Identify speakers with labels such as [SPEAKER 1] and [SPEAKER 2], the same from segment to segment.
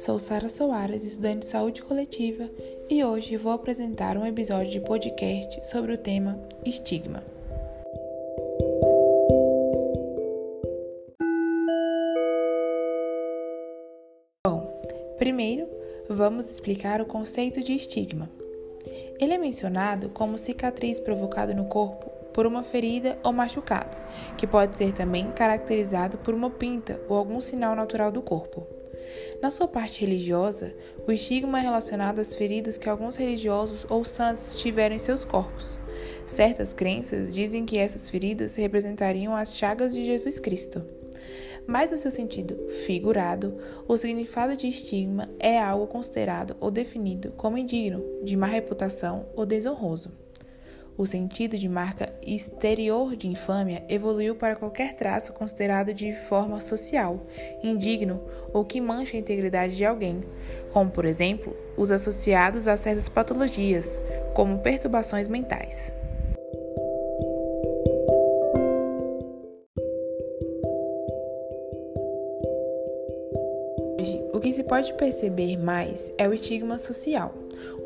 [SPEAKER 1] Sou Sara Soares, estudante de saúde coletiva, e hoje vou apresentar um episódio de podcast sobre o tema estigma. Bom, primeiro vamos explicar o conceito de estigma. Ele é mencionado como cicatriz provocada no corpo por uma ferida ou machucado, que pode ser também caracterizado por uma pinta ou algum sinal natural do corpo. Na sua parte religiosa, o estigma é relacionado às feridas que alguns religiosos ou santos tiveram em seus corpos. Certas crenças dizem que essas feridas representariam as chagas de Jesus Cristo. Mas, no seu sentido figurado, o significado de estigma é algo considerado ou definido como indigno, de má reputação ou desonroso. O sentido de marca exterior de infâmia evoluiu para qualquer traço considerado de forma social, indigno ou que mancha a integridade de alguém, como, por exemplo, os associados a certas patologias, como perturbações mentais. O que se pode perceber mais é o estigma social,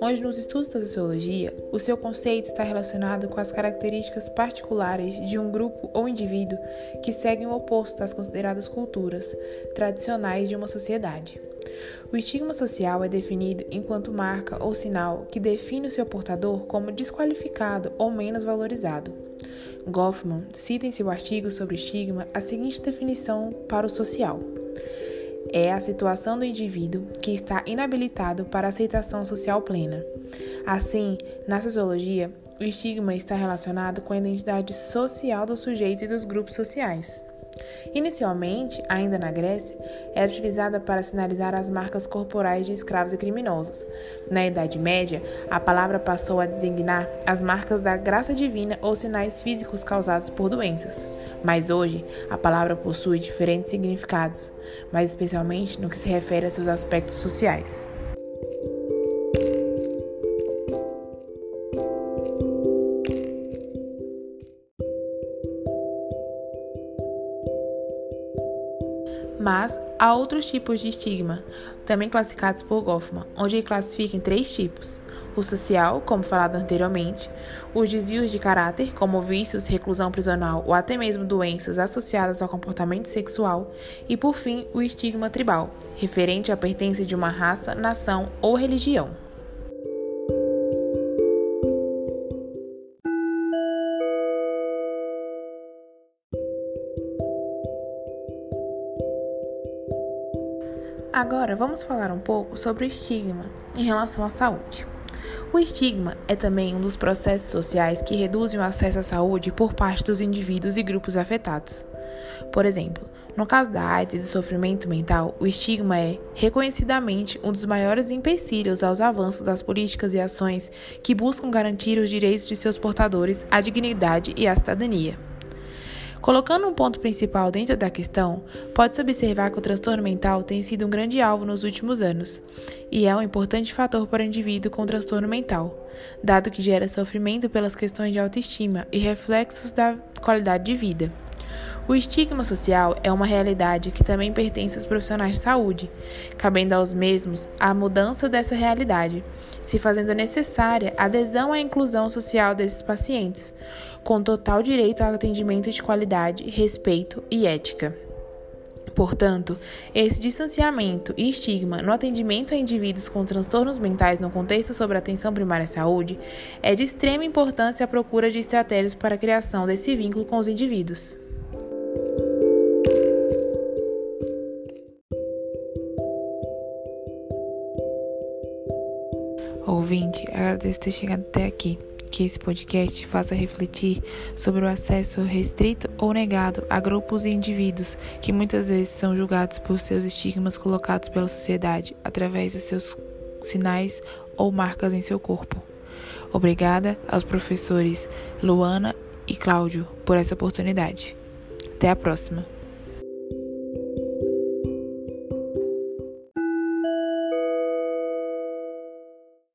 [SPEAKER 1] onde nos estudos da sociologia, o seu conceito está relacionado com as características particulares de um grupo ou indivíduo que seguem o oposto das consideradas culturas tradicionais de uma sociedade. O estigma social é definido enquanto marca ou sinal que define o seu portador como desqualificado ou menos valorizado. Goffman cita em seu artigo sobre estigma a seguinte definição para o social é a situação do indivíduo que está inabilitado para aceitação social plena. Assim, na sociologia, o estigma está relacionado com a identidade social do sujeito e dos grupos sociais. Inicialmente, ainda na Grécia, era utilizada para sinalizar as marcas corporais de escravos e criminosos. Na Idade Média, a palavra passou a designar as marcas da graça divina ou sinais físicos causados por doenças. Mas hoje, a palavra possui diferentes significados, mas especialmente no que se refere a seus aspectos sociais. Mas há outros tipos de estigma, também classificados por Goffman, onde ele classifica em três tipos: o social, como falado anteriormente, os desvios de caráter, como vícios, reclusão prisional ou até mesmo doenças associadas ao comportamento sexual, e por fim, o estigma tribal, referente à pertença de uma raça, nação ou religião. Agora vamos falar um pouco sobre o estigma em relação à saúde. O estigma é também um dos processos sociais que reduzem o acesso à saúde por parte dos indivíduos e grupos afetados. Por exemplo, no caso da AIDS e do sofrimento mental, o estigma é, reconhecidamente, um dos maiores empecilhos aos avanços das políticas e ações que buscam garantir os direitos de seus portadores à dignidade e à cidadania. Colocando um ponto principal dentro da questão, pode-se observar que o transtorno mental tem sido um grande alvo nos últimos anos e é um importante fator para o indivíduo com transtorno mental, dado que gera sofrimento pelas questões de autoestima e reflexos da qualidade de vida. O estigma social é uma realidade que também pertence aos profissionais de saúde, cabendo aos mesmos a mudança dessa realidade, se fazendo necessária adesão à inclusão social desses pacientes, com total direito ao atendimento de qualidade, respeito e ética. Portanto, esse distanciamento e estigma no atendimento a indivíduos com transtornos mentais no contexto sobre a atenção primária à saúde é de extrema importância à procura de estratégias para a criação desse vínculo com os indivíduos. Ouvinte, agradeço ter chegado até aqui. Que esse podcast faça refletir sobre o acesso restrito ou negado a grupos e indivíduos que muitas vezes são julgados por seus estigmas colocados pela sociedade através dos seus sinais ou marcas em seu corpo. Obrigada aos professores Luana e Cláudio por essa oportunidade. Até a próxima!